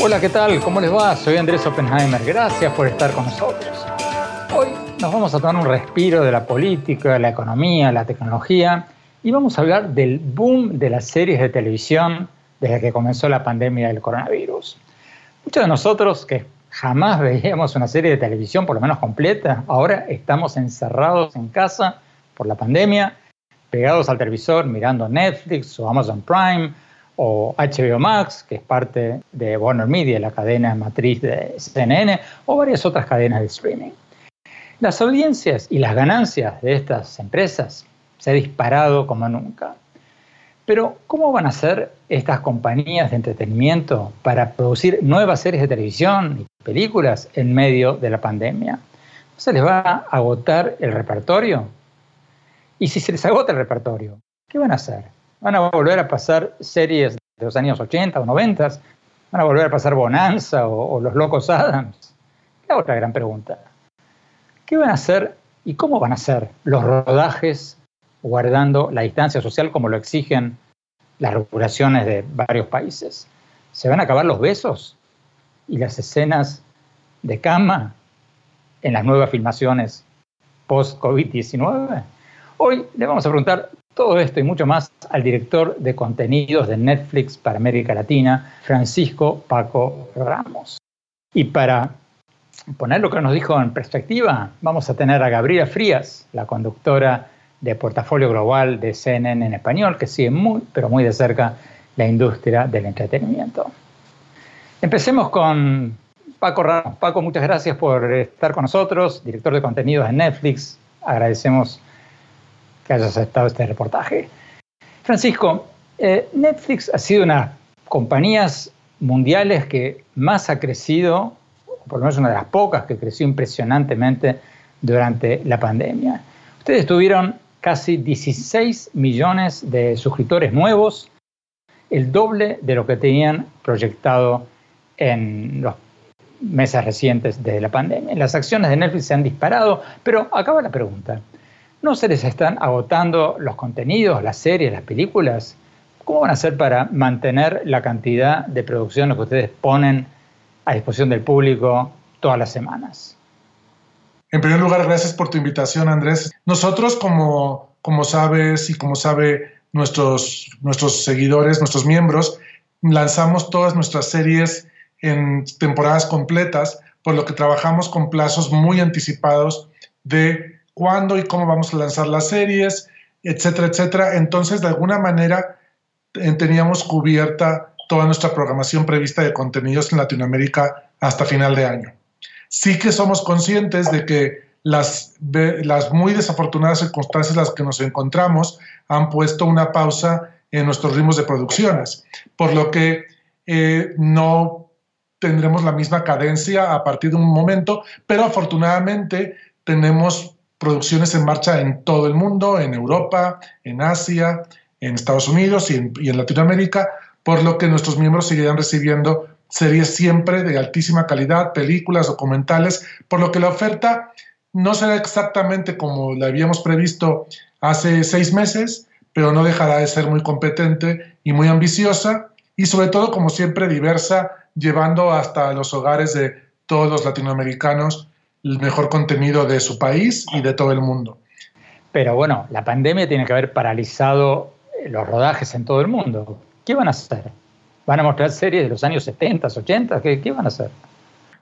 Hola, ¿qué tal? ¿Cómo les va? Soy Andrés Oppenheimer. Gracias por estar con nosotros. Hoy nos vamos a tomar un respiro de la política, de la economía, la tecnología y vamos a hablar del boom de las series de televisión desde que comenzó la pandemia del coronavirus. Muchos de nosotros que jamás veíamos una serie de televisión, por lo menos completa, ahora estamos encerrados en casa por la pandemia, pegados al televisor mirando Netflix o Amazon Prime o HBO Max, que es parte de Warner Media, la cadena matriz de CNN, o varias otras cadenas de streaming. Las audiencias y las ganancias de estas empresas se han disparado como nunca. Pero, ¿cómo van a ser estas compañías de entretenimiento para producir nuevas series de televisión y películas en medio de la pandemia? ¿No se les va a agotar el repertorio? Y si se les agota el repertorio, ¿qué van a hacer? van a volver a pasar series de los años 80 o 90, van a volver a pasar Bonanza o, Los Locos Adams. La otra gran pregunta. ¿Qué van a hacer y cómo van a hacer los rodajes guardando la distancia social como lo exigen las regulaciones de varios países? ¿Se van a acabar los besos y las escenas de cama en las nuevas filmaciones post-COVID-19? Hoy le vamos a preguntar todo esto y mucho más al director de contenidos de Netflix para América Latina, Francisco Paco Ramos. Y para poner lo que nos dijo en perspectiva, vamos a tener a Gabriela Frías, la conductora de Portafolio Global de CNN en español, que sigue muy, pero muy de cerca la industria del entretenimiento. Empecemos con Paco Ramos. Paco, muchas gracias por estar con nosotros, director de contenidos de Netflix. Agradecemos que hayas aceptado este reportaje. Francisco, eh, Netflix ha sido una de las compañías mundiales que más ha crecido, por lo menos una de las pocas que creció impresionantemente durante la pandemia. Ustedes tuvieron casi 16 millones de suscriptores nuevos, el doble de lo que tenían proyectado en los meses recientes de la pandemia. Las acciones de Netflix se han disparado, pero acaba la pregunta. ¿No se les están agotando los contenidos, las series, las películas? ¿Cómo van a hacer para mantener la cantidad de producciones que ustedes ponen a disposición del público todas las semanas? En primer lugar, gracias por tu invitación, Andrés. Nosotros, como, como sabes y como sabe nuestros, nuestros seguidores, nuestros miembros, lanzamos todas nuestras series en temporadas completas, por lo que trabajamos con plazos muy anticipados de cuándo y cómo vamos a lanzar las series, etcétera, etcétera. Entonces, de alguna manera, teníamos cubierta toda nuestra programación prevista de contenidos en Latinoamérica hasta final de año. Sí que somos conscientes de que las, muy desafortunadas circunstancias en las que nos encontramos han puesto una pausa en nuestros ritmos de producciones, por lo que eh, no tendremos la misma cadencia a partir de un momento, pero afortunadamente tenemos producciones en marcha en todo el mundo, en Europa, en Asia, en Estados Unidos y en, Latinoamérica, por lo que nuestros miembros seguirán recibiendo series siempre de altísima calidad, películas, documentales, por lo que la oferta no será exactamente como la habíamos previsto hace seis meses, pero no dejará de ser muy competente y muy ambiciosa y sobre todo, como siempre, diversa, llevando hasta los hogares de todos los latinoamericanos el mejor contenido de su país y de todo el mundo. Pero bueno, la pandemia tiene que haber paralizado los rodajes en todo el mundo. ¿Qué van a hacer? ¿Van a mostrar series de los años 70, 80? ¿Qué, van a hacer?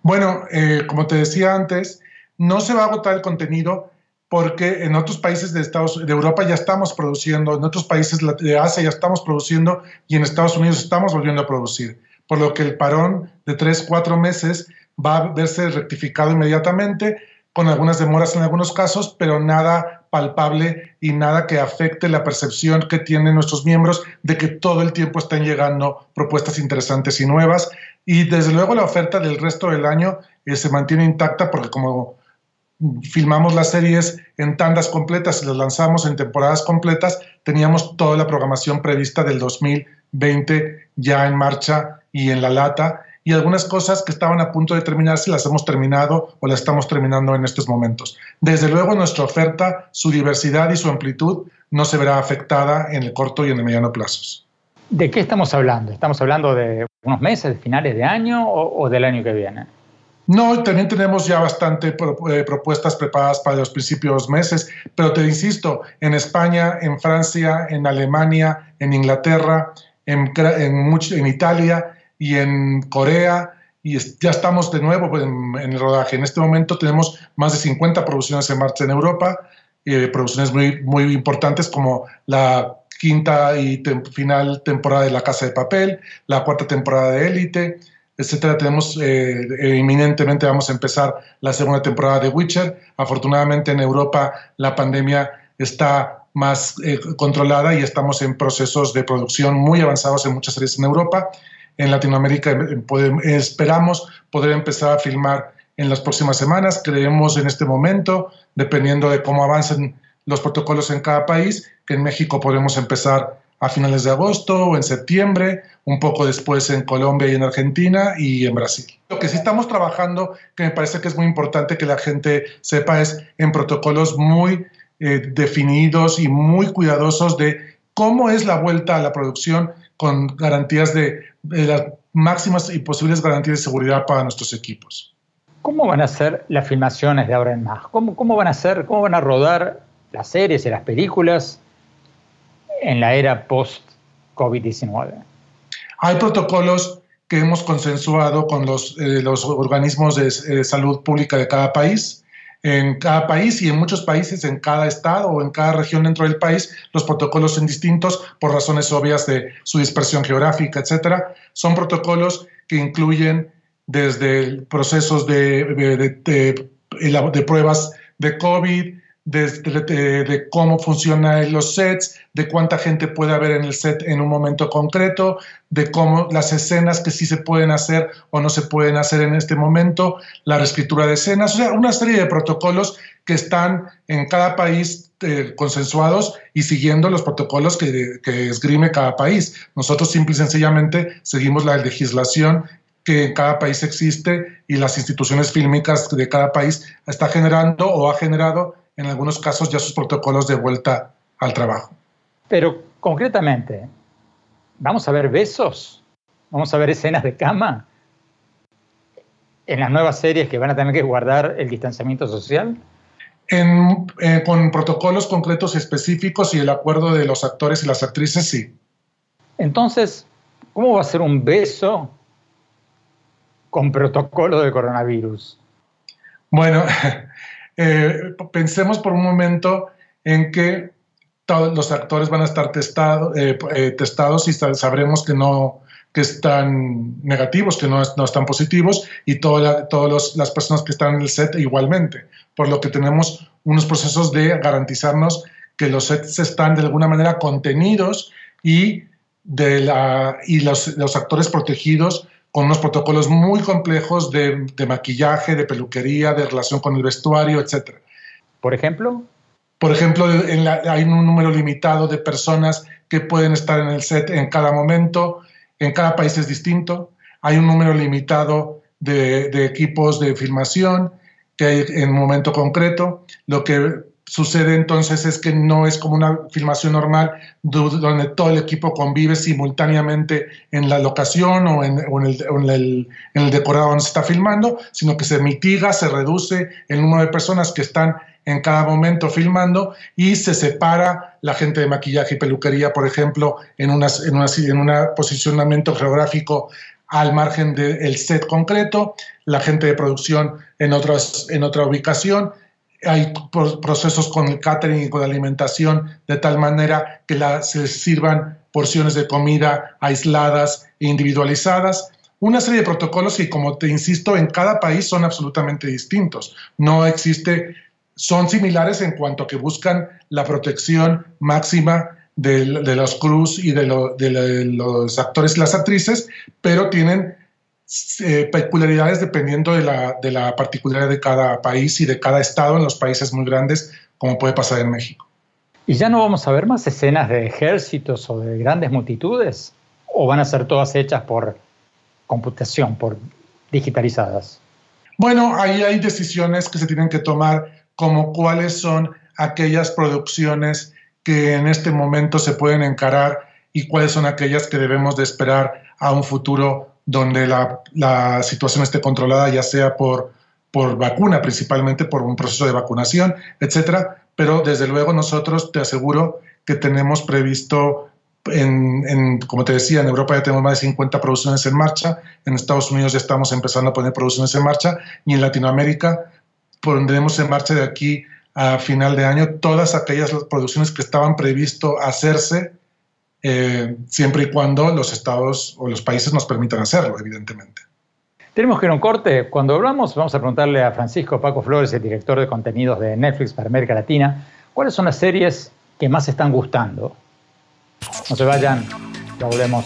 Bueno, eh, como te decía antes, no se va a agotar el contenido porque en otros países de, Estados, de Europa ya estamos produciendo, en otros países de Asia ya estamos produciendo y en Estados Unidos estamos volviendo a producir. Por lo que el parón de tres, cuatro meses va a verse rectificado inmediatamente con algunas demoras en algunos casos, pero nada palpable y nada que afecte la percepción que tienen nuestros miembros de que todo el tiempo están llegando propuestas interesantes y nuevas. Y desde luego la oferta del resto del año eh, se mantiene intacta porque como filmamos las series en tandas completas y las lanzamos en temporadas completas, teníamos toda la programación prevista del 2020 ya en marcha y en la lata y algunas cosas que estaban a punto de terminarse las hemos terminado o las estamos terminando en estos momentos. Desde luego nuestra oferta, su diversidad y su amplitud no se verá afectada en el corto y en el mediano plazos. ¿De qué estamos hablando? ¿Estamos hablando de unos meses, de finales de año o, del año que viene? No, también tenemos ya bastante eh, propuestas preparadas para los principios meses, pero te insisto, en España, en Francia, en Alemania, en Inglaterra, en, en, en Italia, y en Corea, y ya estamos de nuevo en, el rodaje. En este momento tenemos más de 50 producciones en marcha en Europa, eh, producciones muy, muy importantes como la quinta y final temporada de La Casa de Papel, la cuarta temporada de Élite, etcétera. Tenemos eh, eh, inminentemente vamos a empezar la segunda temporada de Witcher. Afortunadamente en Europa la pandemia está más controlada y estamos en procesos de producción muy avanzados en muchas series en Europa en Latinoamérica esperamos poder empezar a filmar en las próximas semanas. Creemos en este momento, dependiendo de cómo avancen los protocolos en cada país, que en México podemos empezar a finales de agosto o en septiembre, un poco después en Colombia y en Argentina y en Brasil. Lo que sí estamos trabajando, que me parece que es muy importante que la gente sepa, es en protocolos muy eh, definidos y muy cuidadosos de cómo es la vuelta a la producción con garantías de, las máximas y posibles garantías de seguridad para nuestros equipos. ¿Cómo van a ser las filmaciones de ahora en más? ¿Cómo, cómo van a ser, cómo van a rodar las series y las películas en la era post-COVID-19? Hay protocolos que hemos consensuado con los, eh, los organismos de eh, salud pública de cada país en cada país y en muchos países, en cada estado o en cada región dentro del país, los protocolos son distintos por razones obvias de su dispersión geográfica, etcétera. Son protocolos que incluyen desde procesos de, de, de pruebas de COVID, de, cómo funcionan los sets, de cuánta gente puede haber en el set en un momento concreto, de cómo las escenas que sí se pueden hacer o no se pueden hacer en este momento, la reescritura de escenas, o sea, una serie de protocolos que están en cada país eh, consensuados y siguiendo los protocolos que, que esgrime cada país. Nosotros simple y sencillamente seguimos la legislación que en cada país existe y las instituciones fílmicas de cada país está generando o ha generado en algunos casos ya sus protocolos de vuelta al trabajo. Pero concretamente, ¿vamos a ver besos? ¿Vamos a ver escenas de cama? ¿En las nuevas series que van a tener que guardar el distanciamiento social? Eh, con protocolos concretos específicos y el acuerdo de los actores y las actrices, sí. Entonces, ¿cómo va a ser un beso con protocolo de coronavirus? Bueno, Eh, pensemos por un momento en que todos los actores van a estar eh, eh, testados y sabremos que no que están negativos, que no, no están positivos y todas las personas que están en el set igualmente, por lo que tenemos unos procesos de garantizarnos que los sets están de alguna manera contenidos y, de la, y los, los actores protegidos con unos protocolos muy complejos de, maquillaje, de peluquería, de relación con el vestuario, etc. ¿Por ejemplo? Por ejemplo, hay un número limitado de personas que pueden estar en el set en cada momento, en cada país es distinto. Hay un número limitado de, de equipos de filmación que hay en un momento concreto, lo que sucede entonces es que no es como una filmación normal donde todo el equipo convive simultáneamente en la locación o en, el, decorado donde se está filmando, sino que se mitiga, se reduce el número de personas que están en cada momento filmando y se separa la gente de maquillaje y peluquería, por ejemplo, en, una, en, un posicionamiento geográfico al margen del set concreto, la gente de producción en, otras, en otra ubicación, hay procesos con el catering y con la alimentación de tal manera que se sirvan porciones de comida aisladas e individualizadas. una serie de protocolos que, como te insisto, en cada país son absolutamente distintos. No existe, son similares en cuanto a que buscan la protección máxima de, los cruz y de, los actores y las actrices, pero tienen eh, peculiaridades dependiendo de la, de la particularidad de cada país y de cada estado en los países muy grandes, como puede pasar en México. ¿Y ya no vamos a ver más escenas de ejércitos o de grandes multitudes? ¿O van a ser todas hechas por computación, por digitalizadas? Bueno, ahí hay decisiones que se tienen que tomar, como cuáles son aquellas producciones que en este momento se pueden encarar y cuáles son aquellas que debemos de esperar a un futuro donde la, situación esté controlada, ya sea por, por vacuna, principalmente por un proceso de vacunación, etcétera. Pero desde luego nosotros te aseguro que tenemos previsto en, como te decía, en Europa ya tenemos más de 50 producciones en marcha, en Estados Unidos ya estamos empezando a poner producciones en marcha y en Latinoamérica pondremos en marcha de aquí a final de año todas aquellas producciones que estaban previsto hacerse eh, siempre y cuando los estados o los países nos permitan hacerlo, evidentemente. Tenemos que ir a un corte. Cuando hablamos, vamos a preguntarle a Francisco Paco Flores, el director de contenidos de Netflix para América Latina, cuáles son las series que más están gustando no se vayan, ya volvemos.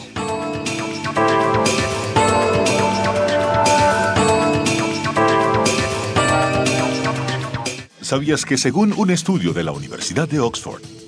¿Sabías que según un estudio de la Universidad de Oxford,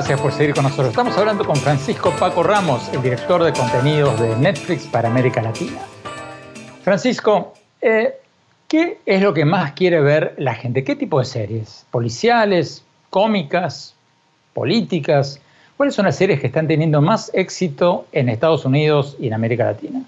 Gracias por seguir con nosotros. Estamos hablando con Francisco Paco Ramos, el director de contenidos de Netflix para América Latina. Francisco, eh, ¿qué es lo que más quiere ver la gente? ¿Qué tipo de series? ¿Policiales? cómicas, políticas? ¿Cuáles son las series que están teniendo más éxito en Estados Unidos y en América Latina?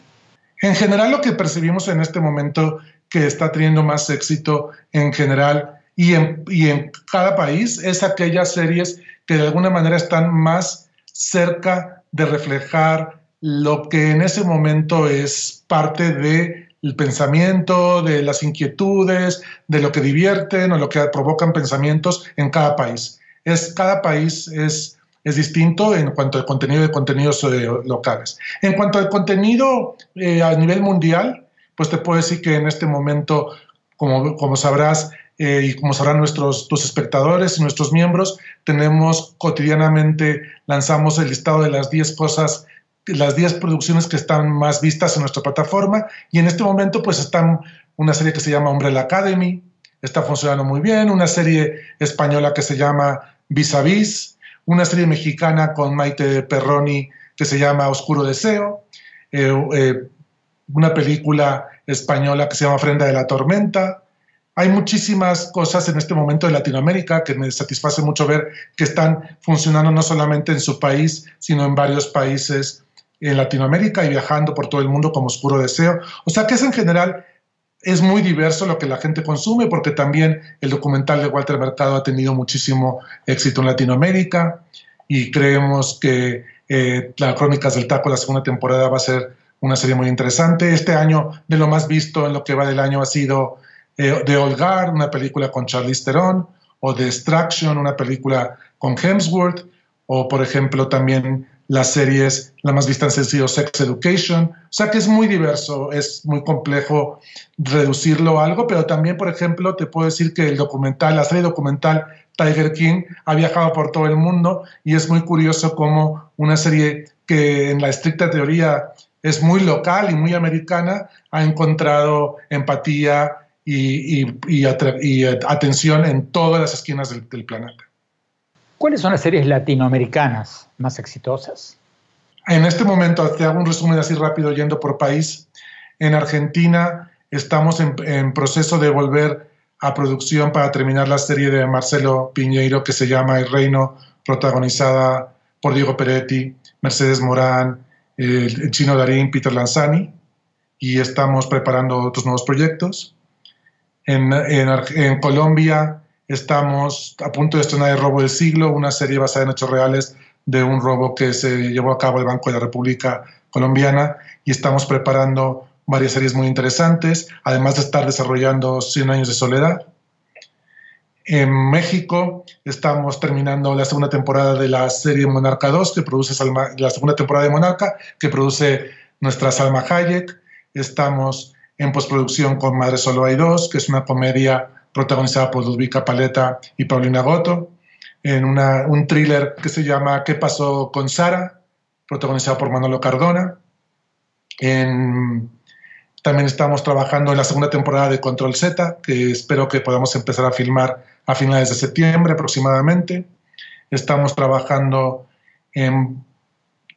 En general lo que percibimos en este momento que está teniendo más éxito en general y en, y en cada país es aquellas series que de alguna manera están más cerca de reflejar lo que en ese momento es parte de el pensamiento, de las inquietudes, de lo que divierten o lo que provocan pensamientos en cada país. Es, cada país es, es distinto en cuanto al contenido de contenidos eh, locales. En cuanto al contenido eh, a nivel mundial, pues te puedo decir que en este momento, como, como sabrás, eh, y como sabrán nuestros tus espectadores y nuestros miembros, tenemos cotidianamente, lanzamos el listado de las 10 cosas las 10 producciones que están más vistas en nuestra plataforma y en este momento pues están una serie que se llama Umbrella Academy, está funcionando muy bien, una serie española que se llama Vis a Vis, una serie mexicana con Maite Perroni que se llama Oscuro Deseo, eh, eh, una película española que se llama Frenda de la Tormenta. Hay muchísimas cosas en este momento de Latinoamérica que me satisface mucho ver que están funcionando no solamente en su país, sino en varios países en Latinoamérica y viajando por todo el mundo como Oscuro Deseo. O sea que es en general, es muy diverso lo que la gente consume porque también el documental de Walter Mercado ha tenido muchísimo éxito en Latinoamérica y creemos que eh, la Crónicas del Taco, la segunda temporada, va a ser una serie muy interesante. Este año, de lo más visto en lo que va del año, ha sido The Olgar, una película con Charlize Theron, o The Extraction, una película con Hemsworth, o por ejemplo también las series, la más vista han sido Sex Education, o sea que es muy diverso, es muy complejo reducirlo a algo, pero también, por ejemplo, te puedo decir que el documental, la serie documental Tiger King ha viajado por todo el mundo y es muy curioso cómo una serie que en la estricta teoría es muy local y muy americana ha encontrado empatía y, atención en todas las esquinas del planeta. ¿Cuáles son las series latinoamericanas más exitosas? En este momento, te hago un resumen así rápido yendo por país. En Argentina estamos en, proceso de volver a producción para terminar la serie de Marcelo Piñeiro que se llama El Reino, protagonizada por Diego Peretti, Mercedes Morán, el chino Darín, Peter Lanzani, y estamos preparando otros nuevos proyectos. En, en, Colombia estamos a punto de estrenar El Robo del Siglo, una serie basada en hechos reales de un robo que se llevó a cabo el Banco de la República Colombiana y estamos preparando varias series muy interesantes, además de estar desarrollando 100 años de soledad. En México estamos terminando la segunda temporada de la serie Monarca 2, que produce la segunda temporada de Monarca, que produce nuestra Salma Hayek. Estamos en postproducción con Madre Solo hay dos, que es una comedia protagonizada por Ludvika Paleta y Paulina Goto, en un thriller que se llama ¿Qué pasó con Sara?, protagonizado por Manolo Cardona. también estamos trabajando en la segunda temporada de Control Z, que espero que podamos empezar a filmar a finales de septiembre aproximadamente. Estamos trabajando en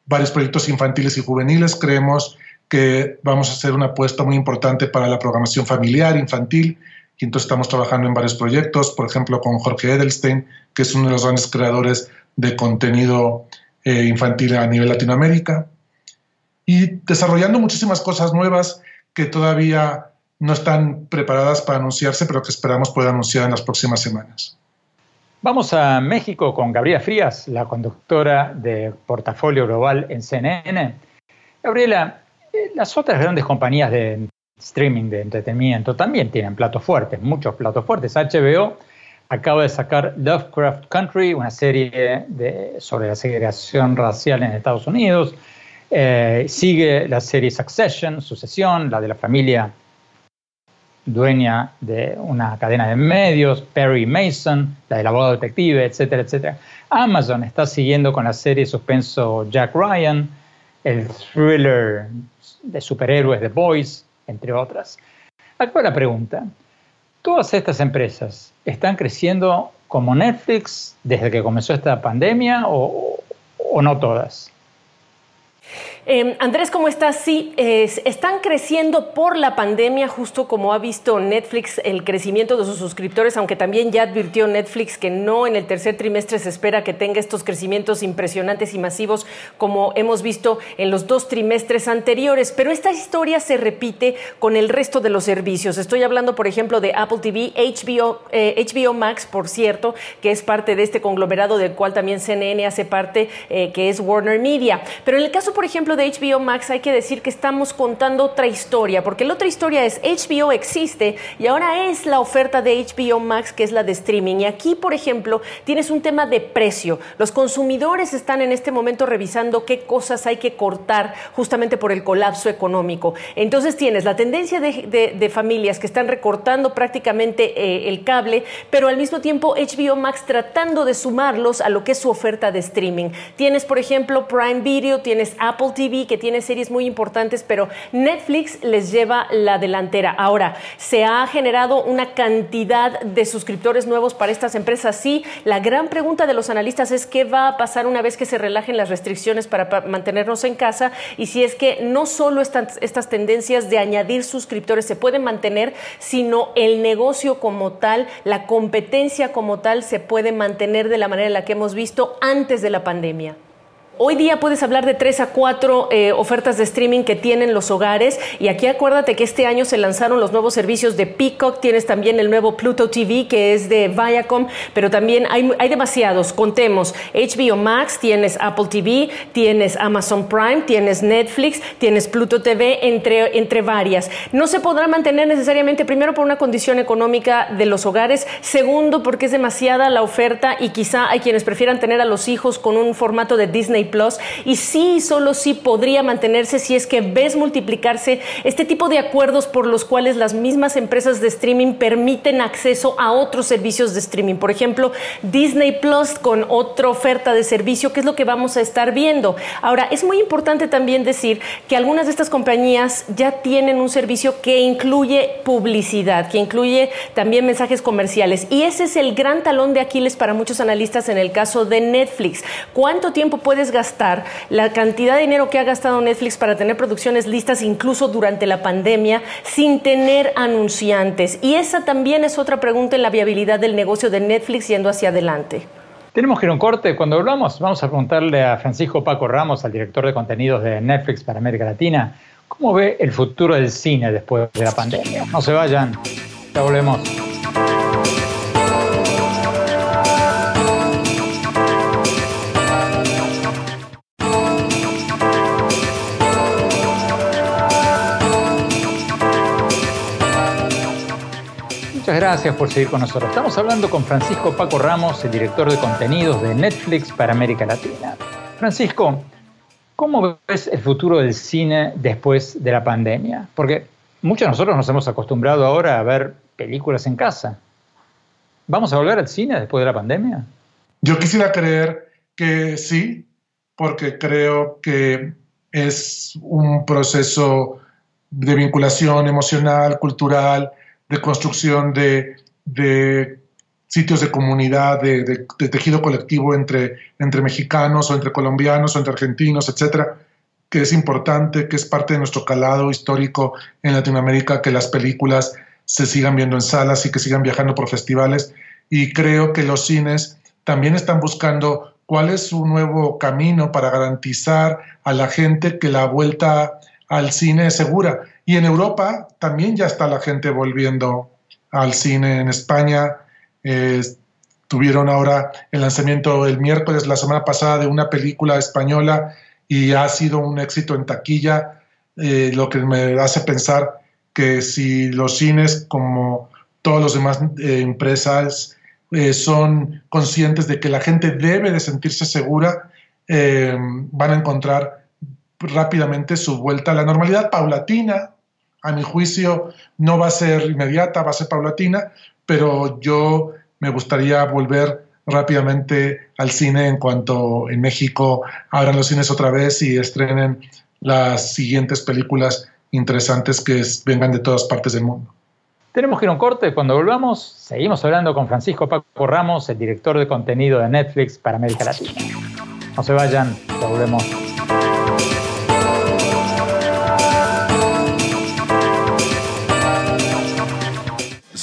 varios proyectos infantiles y juveniles. Creemos que vamos a hacer una apuesta muy importante para la programación familiar, infantil, y entonces estamos trabajando en varios proyectos, por ejemplo, con Jorge Edelstein, que es uno de los grandes creadores de contenido eh, infantil a nivel Latinoamérica, y desarrollando muchísimas cosas nuevas que todavía no están preparadas para anunciarse, pero que esperamos poder anunciar en las próximas semanas. Vamos a México con Gabriela Frías, la conductora de Portafolio Global en CNN. Gabriela, las otras grandes compañías de streaming de entretenimiento también tienen platos fuertes, muchos platos fuertes. HBO acaba de sacar Lovecraft Country, una serie sobre la segregación racial en Estados Unidos. Eh, sigue la serie Succession, Sucesión, la de la familia dueña de una cadena de medios, Perry Mason, la del abogado detective, etcétera, etcétera. Amazon está siguiendo con la serie suspenso Jack Ryan, el thriller de superhéroes The Boys, entre otras. Acá la pregunta, ¿todas estas empresas están creciendo como Netflix desde que comenzó esta pandemia o, o no todas? Em, Andrés, ¿cómo estás? Sí, están creciendo por la pandemia, justo como ha visto Netflix el crecimiento de sus suscriptores, aunque también ya advirtió Netflix que no en el tercer trimestre se espera que tenga estos crecimientos impresionantes y masivos como hemos visto en los dos trimestres anteriores. Pero esta historia se repite con el resto de los servicios. Estoy hablando, por ejemplo, de Apple TV, HBO, HBO eh, Max, por cierto, que es parte de este conglomerado del cual también CNN hace parte, eh, que es Warner Media. Pero en el caso, por ejemplo, de HBO Max hay que decir que estamos contando otra historia, porque la otra historia es HBO existe y ahora es la oferta de HBO Max que es la de streaming. Y aquí, por ejemplo, tienes un tema de precio. Los consumidores están en este momento revisando qué cosas hay que cortar justamente por el colapso económico. Entonces tienes la tendencia de, familias que están recortando prácticamente eh, el cable, pero al mismo tiempo HBO Max tratando de sumarlos a lo que es su oferta de streaming. Tienes, por ejemplo, Prime Video, tienes Apple TV, que tiene series muy importantes, pero Netflix les lleva la delantera. Ahora, ¿se ha generado una cantidad de suscriptores nuevos para estas empresas? Sí, la gran pregunta de los analistas es qué va a pasar una vez que se relajen las restricciones para mantenernos en casa y si es que no solo estas, estas tendencias de añadir suscriptores se pueden mantener, sino el negocio como tal, la competencia como tal se puede mantener de la manera en la que hemos visto antes de la pandemia. Hoy día puedes hablar de tres a cuatro eh, ofertas de streaming que tienen los hogares. Y aquí acuérdate que este año se lanzaron los nuevos servicios de Peacock, tienes también el nuevo Pluto TV que es de Viacom, pero también hay, hay demasiados, contemos, HBO Max, tienes Apple TV, tienes Amazon Prime, tienes Netflix, tienes Pluto TV, entre, entre varias. No se podrá mantener necesariamente, primero por una condición económica de los hogares, segundo porque es demasiada la oferta y quizá hay quienes prefieran tener a los hijos con un formato de Disney Plus y sí, solo sí podría mantenerse si es que ves multiplicarse este tipo de acuerdos por los cuales las mismas empresas de streaming permiten acceso a otros servicios de streaming. Por ejemplo, Disney Plus con otra oferta de servicio, que es lo que vamos a estar viendo. Ahora, es muy importante también decir que algunas de estas compañías ya tienen un servicio que incluye publicidad, que incluye también mensajes comerciales. Y ese es el gran talón de Aquiles para muchos analistas en el caso de Netflix. ¿Cuánto tiempo puedes gastar, la cantidad de dinero que ha gastado Netflix para tener producciones listas incluso durante la pandemia sin tener anunciantes. Y esa también es otra pregunta en la viabilidad del negocio de Netflix yendo hacia adelante. Tenemos que ir a un corte. Cuando volvamos, vamos a preguntarle a Francisco Paco Ramos, al director de contenidos de Netflix para América Latina, cómo ve el futuro del cine después de la pandemia. No se vayan, ya volvemos. Muchas gracias por seguir con nosotros. Estamos hablando con Francisco Paco Ramos, el director de contenidos de Netflix para América Latina. Francisco, ¿cómo ves el futuro del cine después de la pandemia? Porque muchos de nosotros nos hemos acostumbrado ahora a ver películas en casa. ¿Vamos a volver al cine después de la pandemia? Yo quisiera creer que sí, porque creo que es un proceso de vinculación emocional, cultural, de construcción de, sitios de comunidad, de, tejido colectivo entre, entre mexicanos o entre colombianos o entre argentinos, etcétera, que es importante, que es parte de nuestro calado histórico en Latinoamérica, que las películas se sigan viendo en salas y que sigan viajando por festivales. Y creo que los cines también están buscando cuál es su nuevo camino para garantizar a la gente que la vuelta al cine es segura. Y en Europa también ya está la gente volviendo al cine. En España eh, tuvieron ahora el lanzamiento el miércoles, la semana pasada, de una película española y ha sido un éxito en taquilla, eh, lo que me hace pensar que si los cines, como todas las demás eh, empresas, son conscientes de que la gente debe de sentirse segura, van a encontrar rápidamente su vuelta a la normalidad paulatina, a mi juicio no va a ser inmediata, va a ser paulatina, pero yo me gustaría volver rápidamente al cine en cuanto en México abran los cines otra vez y estrenen las siguientes películas interesantes que vengan de todas partes del mundo. Tenemos que ir a un corte. Cuando volvamos, seguimos hablando con Francisco Paco Ramos, el director de contenido de Netflix para América Latina. No se vayan, ya volvemos.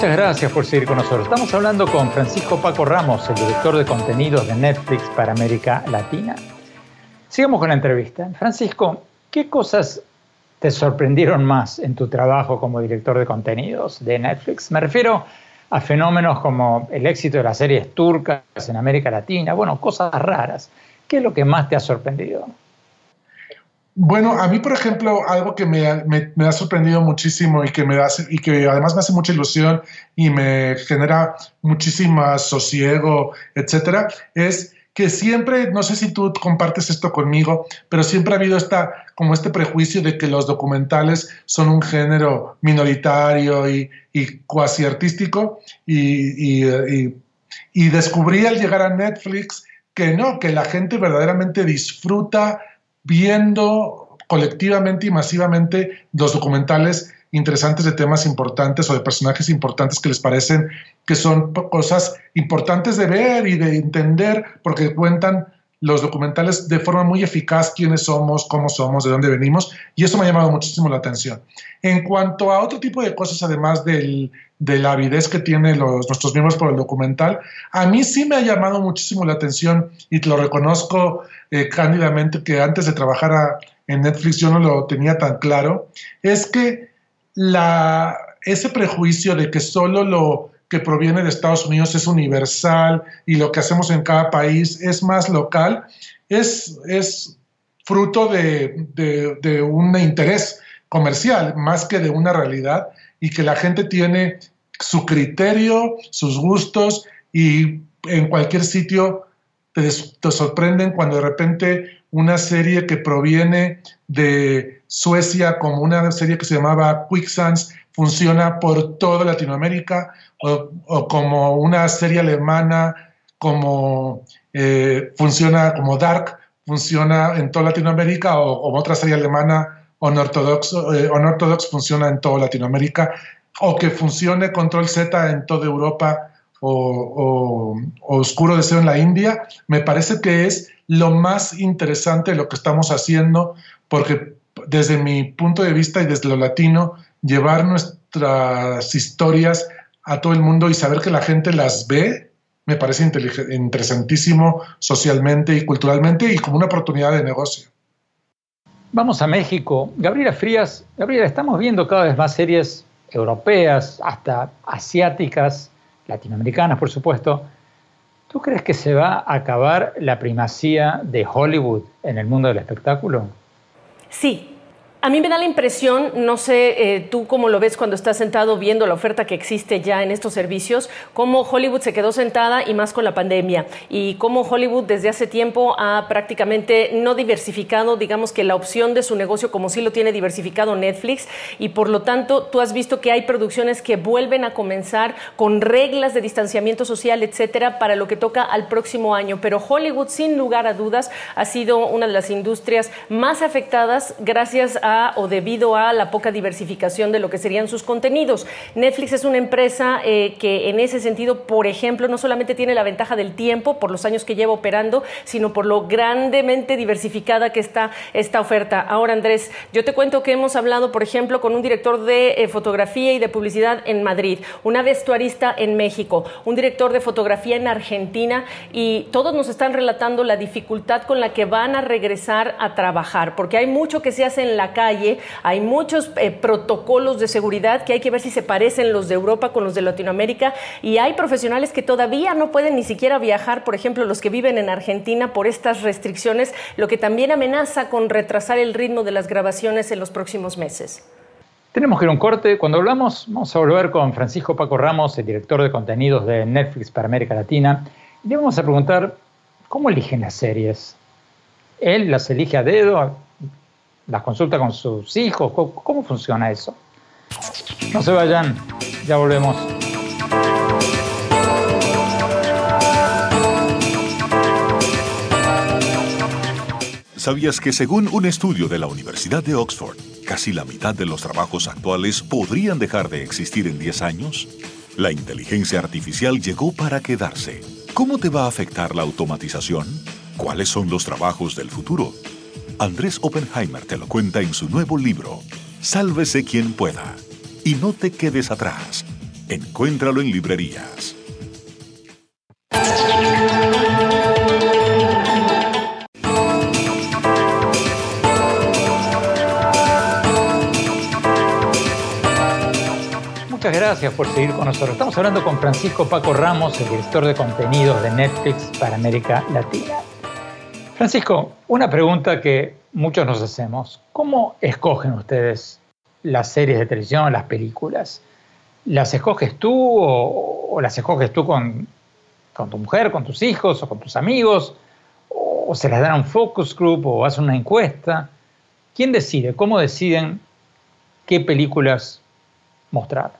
Muchas gracias por seguir con nosotros. Estamos hablando con Francisco Paco Ramos, el director de contenidos de Netflix para América Latina. Sigamos con la entrevista. Francisco, ¿qué cosas te sorprendieron más en tu trabajo como director de contenidos de Netflix? Me refiero a fenómenos como el éxito de las series turcas en América Latina, bueno, cosas raras. ¿Qué es lo que más te ha sorprendido? Bueno, a mí, por ejemplo, algo que me, ha sorprendido muchísimo y que, me hace, y que además me hace mucha ilusión y me genera muchísimo sosiego, etcétera, es que siempre, no sé si tú compartes esto conmigo, pero siempre ha habido esta, como este prejuicio de que los documentales son un género minoritario y, cuasi artístico y, y descubrí al llegar a Netflix que no, que la gente verdaderamente disfruta viendo colectivamente y masivamente los documentales interesantes de temas importantes o de personajes importantes que les parecen que son cosas importantes de ver y de entender porque cuentan los documentales de forma muy eficaz quiénes somos, cómo somos, de dónde venimos, y eso me ha llamado muchísimo la atención. En cuanto a otro tipo de cosas, además del, de la avidez que tienen los, nuestros miembros por el documental, a mí sí me ha llamado muchísimo la atención y te lo reconozco eh, cándidamente que antes de trabajar en Netflix yo no lo tenía tan claro, es que la, ese prejuicio de que solo lo que proviene de Estados Unidos es universal y lo que hacemos en cada país es más local, es, es fruto de, de, un interés comercial más que de una realidad y que la gente tiene su criterio, sus gustos y en cualquier sitio te, sorprenden cuando de repente una serie que proviene de Suecia, como una serie que se llamaba Quicksands, funciona por toda Latinoamérica, o, como una serie alemana, como eh, funciona como Dark, funciona en toda Latinoamérica, o, otra serie alemana, Unorthodox, eh, funciona en toda Latinoamérica, o que funcione Control Z en toda Europa o, Oscuro Deseo en la India, me parece que es lo más interesante de lo que estamos haciendo, porque desde mi punto de vista y desde lo latino, llevar nuestras historias a todo el mundo y saber que la gente las ve, me parece interesantísimo socialmente y culturalmente y como una oportunidad de negocio. Vamos a México. Gabriela Frías, Gabriela, estamos viendo cada vez más series europeas, hasta asiáticas, latinoamericanas, por supuesto. ¿Tú crees que se va a acabar la primacía de Hollywood en el mundo del espectáculo? Sí, a mí me da la impresión, no sé eh, tú cómo lo ves cuando estás sentado viendo la oferta que existe ya en estos servicios, cómo Hollywood se quedó sentada y más con la pandemia, y cómo Hollywood desde hace tiempo ha prácticamente no diversificado, digamos que la opción de su negocio como sí lo tiene diversificado Netflix, y por lo tanto tú has visto que hay producciones que vuelven a comenzar con reglas de distanciamiento social, etcétera, para lo que toca al próximo año. Pero Hollywood, sin lugar a dudas, ha sido una de las industrias más afectadas gracias a o debido a la poca diversificación de lo que serían sus contenidos. Netflix es una empresa eh, que en ese sentido, por ejemplo, no solamente tiene la ventaja del tiempo por los años que lleva operando, sino por lo grandemente diversificada que está esta oferta. Ahora, Andrés, yo te cuento que hemos hablado, por ejemplo, con un director de eh, fotografía y de publicidad en Madrid, una vestuarista en México, un director de fotografía en Argentina y todos nos están relatando la dificultad con la que van a regresar a trabajar, porque hay mucho que se hace en la hay muchos eh, protocolos de seguridad que hay que ver si se parecen los de Europa con los de Latinoamérica y hay profesionales que todavía no pueden ni siquiera viajar, por ejemplo, los que viven en Argentina por estas restricciones, lo que también amenaza con retrasar el ritmo de las grabaciones en los próximos meses. Tenemos que ir a un corte. Cuando hablamos, vamos a volver con Francisco Paco Ramos, el director de contenidos de Netflix para América Latina, y le vamos a preguntar cómo eligen las series. ¿Él las elige a dedo? Las consulta con sus hijos? ¿Cómo, funciona eso? No se vayan, ya volvemos. ¿Sabías que según un estudio de la Universidad de Oxford, casi la mitad de los trabajos actuales podrían dejar de existir en 10 años? La inteligencia artificial llegó para quedarse. ¿Cómo te va a afectar la automatización? ¿Cuáles son los trabajos del futuro? Andrés Oppenheimer te lo cuenta en su nuevo libro, Sálvese quien pueda. Y no te quedes atrás. Encuéntralo en librerías. Muchas gracias por seguir con nosotros. Estamos hablando con Francisco Paco Ramos, el director de contenidos de Netflix para América Latina. Francisco, una pregunta que muchos nos hacemos. ¿Cómo escogen ustedes las series de televisión, las películas? ¿Las escoges tú o, las escoges tú con, tu mujer, con tus hijos o con tus amigos? ¿O se las dan a un focus group o hacen una encuesta? ¿Quién decide? ¿Cómo deciden qué películas mostrar?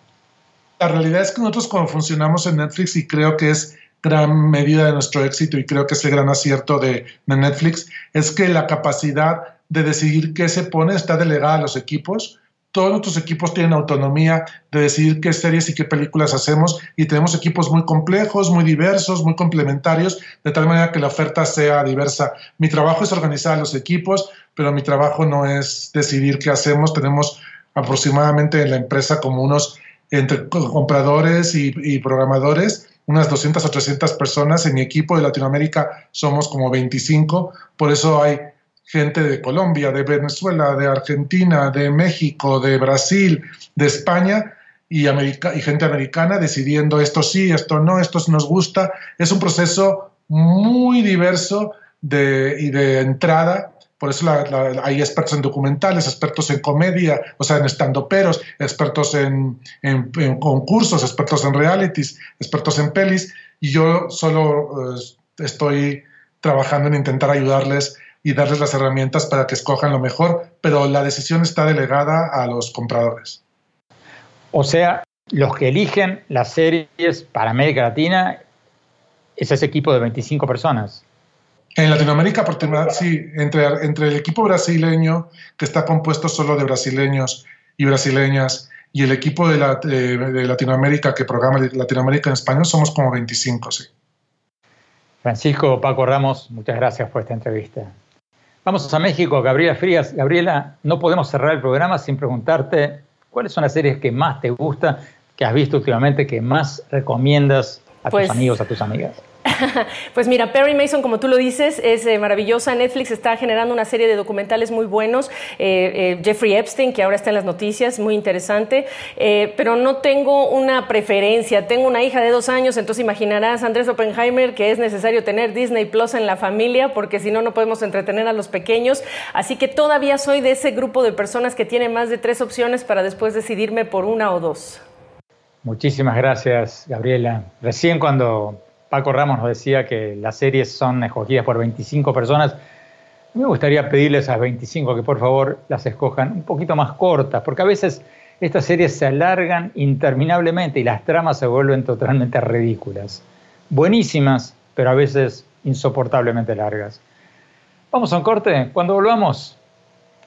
La realidad es que nosotros cuando funcionamos en Netflix y creo que es gran medida de nuestro éxito y creo que es el gran acierto de, Netflix, es que la capacidad de decidir qué se pone está delegada a los equipos. Todos nuestros equipos tienen autonomía de decidir qué series y qué películas hacemos y tenemos equipos muy complejos, muy diversos, muy complementarios, de tal manera que la oferta sea diversa. Mi trabajo es organizar los equipos, pero mi trabajo no es decidir qué hacemos. Tenemos aproximadamente en la empresa como unos entre compradores y, y programadores unas 200 o 300 personas. En mi equipo de Latinoamérica somos como 25, por eso hay gente de Colombia, de Venezuela, de Argentina, de México, de Brasil, de España y, y gente americana decidiendo esto sí, esto no, esto nos gusta. Es un proceso muy diverso de, y de entrada por eso hay expertos en documentales, expertos en comedia, o sea, en estandoperos, expertos en, concursos, expertos en realities, expertos en pelis, y yo solo eh, estoy trabajando en intentar ayudarles y darles las herramientas para que escojan lo mejor, pero la decisión está delegada a los compradores. O sea, los que eligen las series para América Latina es ese equipo de 25 personas. En Latinoamérica, sí, entre, entre el equipo brasileño, que está compuesto solo de brasileños y brasileñas, y el equipo de, de Latinoamérica que programa Latinoamérica en español, somos como 25, sí. Francisco Paco Ramos, muchas gracias por esta entrevista. Vamos a México, Gabriela Frías. Gabriela, no podemos cerrar el programa sin preguntarte cuáles son las series que más te gustan, que has visto últimamente, que más recomiendas a tus pues amigos, a tus amigas. Pues mira, Perry Mason, como tú lo dices, es eh, maravillosa. Netflix está generando una serie de documentales muy buenos. Eh, eh, Jeffrey Epstein, que ahora está en las noticias, muy interesante. pero no tengo una preferencia. Tengo una hija de dos años, entonces imaginarás, Andrés Oppenheimer, que es necesario tener Disney Plus en la familia, porque si no, no podemos entretener a los pequeños. Así que todavía soy de ese grupo de personas que tiene más de tres opciones para después decidirme por una o dos. Muchísimas gracias, Gabriela. Recién cuando Paco Ramos nos decía que las series son escogidas por 25 personas. Me gustaría pedirles a 25 que por favor las escojan un poquito más cortas, porque a veces estas series se alargan interminablemente y las tramas se vuelven totalmente ridículas. Buenísimas, pero a veces insoportablemente largas. Vamos a un corte. Cuando volvamos,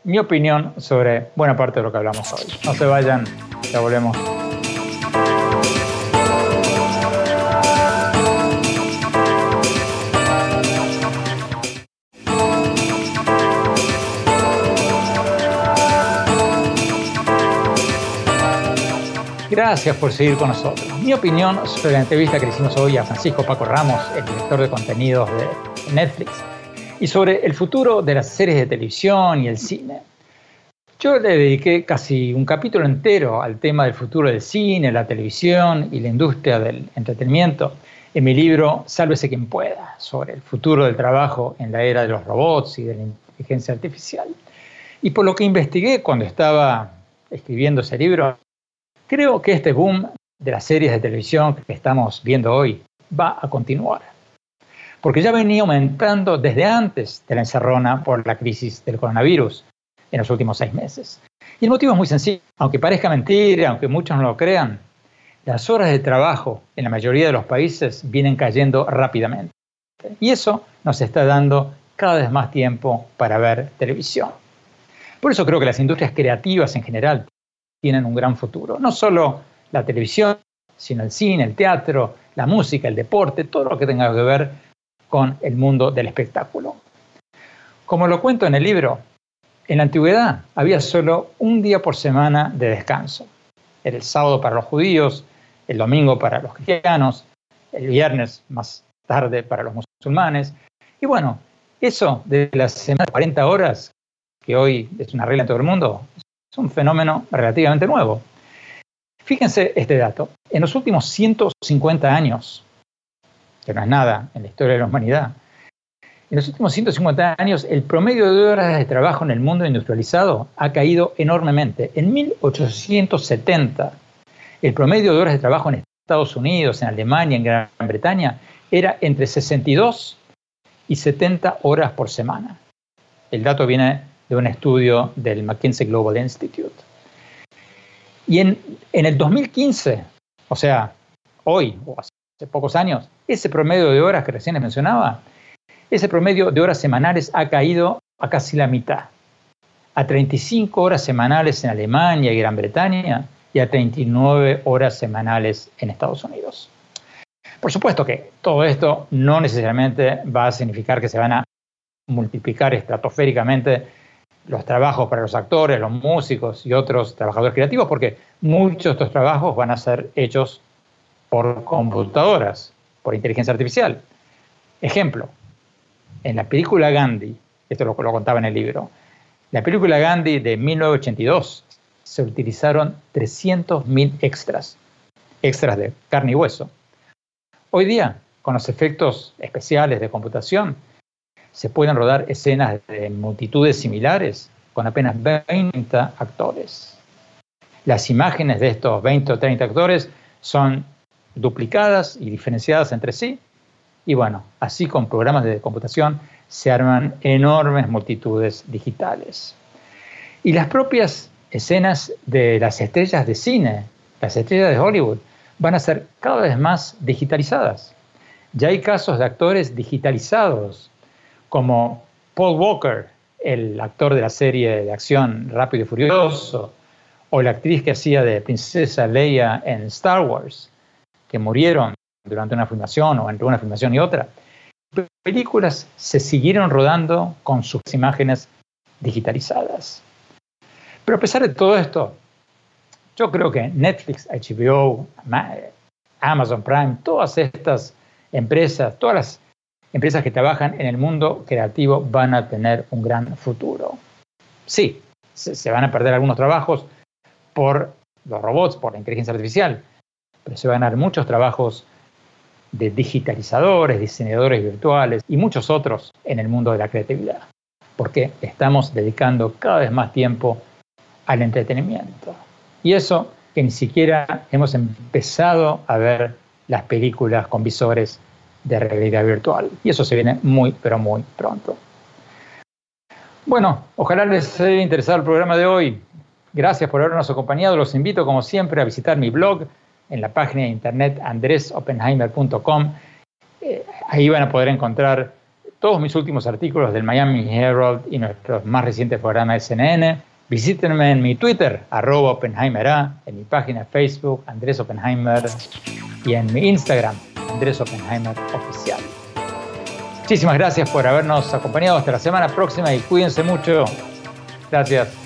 mi opinión sobre buena parte de lo que hablamos hoy. No se vayan, ya volvemos. Gracias por seguir con nosotros. Mi opinión sobre la entrevista que hicimos hoy a Francisco Paco Ramos, el director de contenidos de Netflix, y sobre el futuro de las series de televisión y el cine. Yo le dediqué casi un capítulo entero al tema del futuro del cine, la televisión y la industria del entretenimiento en mi libro Sálvese quien pueda, sobre el futuro del trabajo en la era de los robots y de la inteligencia artificial. Y por lo que investigué cuando estaba escribiendo ese libro, Creo que este boom de las series de televisión que estamos viendo hoy va a continuar, porque ya venía aumentando desde antes de la encerrona por la crisis del coronavirus en los últimos seis meses. Y el motivo es muy sencillo, aunque parezca mentira, aunque muchos no lo crean, las horas de trabajo en la mayoría de los países vienen cayendo rápidamente. Y eso nos está dando cada vez más tiempo para ver televisión. Por eso creo que las industrias creativas en general tienen un gran futuro. No solo la televisión, sino el cine, el teatro, la música, el deporte, todo lo que tenga que ver con el mundo del espectáculo. Como lo cuento en el libro, en la antigüedad había solo un día por semana de descanso. Era el sábado para los judíos, el domingo para los cristianos, el viernes más tarde para los musulmanes. Y bueno, eso de las semanas de 40 horas, que hoy es una regla en todo el mundo, es un fenómeno relativamente nuevo. Fíjense este dato. En los últimos 150 años, que no es nada en la historia de la humanidad, en los últimos 150 años el promedio de horas de trabajo en el mundo industrializado ha caído enormemente. En 1870, el promedio de horas de trabajo en Estados Unidos, en Alemania, en Gran Bretaña, era entre 62 y 70 horas por semana. El dato viene de un estudio del McKinsey Global Institute. Y en, en el 2015, o sea, hoy o hace pocos años, ese promedio de horas que recién les mencionaba, ese promedio de horas semanales ha caído a casi la mitad, a 35 horas semanales en Alemania y Gran Bretaña y a 39 horas semanales en Estados Unidos. Por supuesto que todo esto no necesariamente va a significar que se van a multiplicar estratosféricamente los trabajos para los actores, los músicos y otros trabajadores creativos, porque muchos de estos trabajos van a ser hechos por computadoras, por inteligencia artificial. Ejemplo, en la película Gandhi, esto lo, lo contaba en el libro, la película Gandhi de 1982 se utilizaron 300.000 extras, extras de carne y hueso. Hoy día, con los efectos especiales de computación, se pueden rodar escenas de multitudes similares con apenas 20 actores. Las imágenes de estos 20 o 30 actores son duplicadas y diferenciadas entre sí Y bueno, así con programas de computación se arman enormes multitudes digitales. Y las propias escenas de las estrellas de cine, las estrellas de Hollywood, van a ser cada vez más digitalizadas. Ya hay casos de actores digitalizados, como Paul Walker, el actor de la serie de acción Rápido y Furioso, o la actriz que hacía de Princesa Leia en Star Wars, que murieron durante una filmación o entre una filmación y otra. Películas se siguieron rodando con sus imágenes digitalizadas. Pero a pesar de todo esto, yo creo que Netflix, HBO, Amazon Prime, todas estas empresas, todas las empresas que trabajan en el mundo creativo van a tener un gran futuro. Sí, se van a perder algunos trabajos por los robots, por la inteligencia artificial, pero se van a ganar muchos trabajos de digitalizadores, diseñadores virtuales y muchos otros en el mundo de la creatividad, porque estamos dedicando cada vez más tiempo al entretenimiento. Y eso que ni siquiera hemos empezado a ver las películas con visores de realidad virtual. Y eso se viene muy, pero muy pronto. Bueno, ojalá les haya interesado el programa de hoy. Gracias por habernos acompañado. Los invito, como siempre, a visitar mi blog en la página de internet andresopenheimer.com. Eh, ahí van a poder encontrar todos mis últimos artículos del Miami Herald y nuestros más recientes programas de CNN. Visítenme en mi Twitter, arroba OpenheimerA, en mi página Facebook, Andrés Oppenheimer, y en mi Instagram, Andrés Oppenheimer Oficial. Muchísimas gracias por habernos acompañado hasta la semana próxima y cuídense mucho. Gracias.